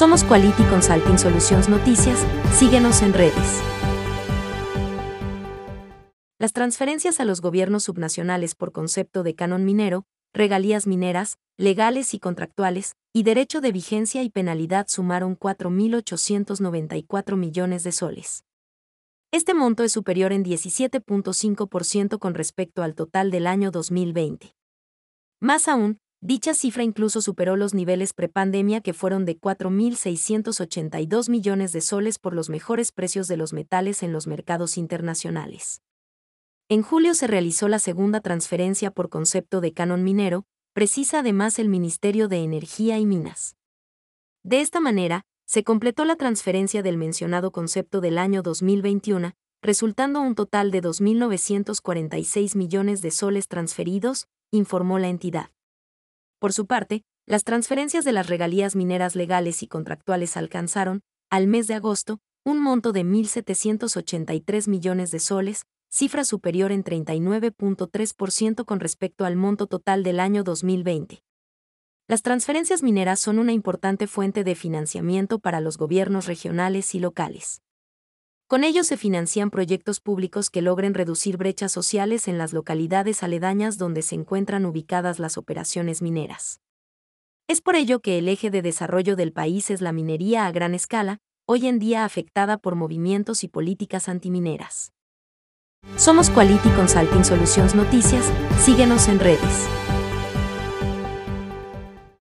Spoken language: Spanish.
Somos Quality Consulting Solutions Noticias, síguenos en redes. Las transferencias a los gobiernos subnacionales por concepto de canon minero, regalías mineras, legales y contractuales, y derecho de vigencia y penalidad sumaron 4.894 millones de soles. Este monto es superior en 17.5% con respecto al total del año 2020. Más aún, dicha cifra incluso superó los niveles prepandemia que fueron de 4.682 millones de soles por los mejores precios de los metales en los mercados internacionales. En julio se realizó la segunda transferencia por concepto de canon minero, precisa además el Ministerio de Energía y Minas. De esta manera, se completó la transferencia del mencionado concepto del año 2021, resultando un total de 2.946 millones de soles transferidos, informó la entidad. Por su parte, las transferencias de las regalías mineras legales y contractuales alcanzaron, al mes de agosto, un monto de 1.783 millones de soles, cifra superior en 39.3% con respecto al monto total del año 2020. Las transferencias mineras son una importante fuente de financiamiento para los gobiernos regionales y locales. Con ello se financian proyectos públicos que logren reducir brechas sociales en las localidades aledañas donde se encuentran ubicadas las operaciones mineras. Es por ello que el eje de desarrollo del país es la minería a gran escala, hoy en día afectada por movimientos y políticas antimineras. Somos Quality Consulting Solutions Noticias, síguenos en redes.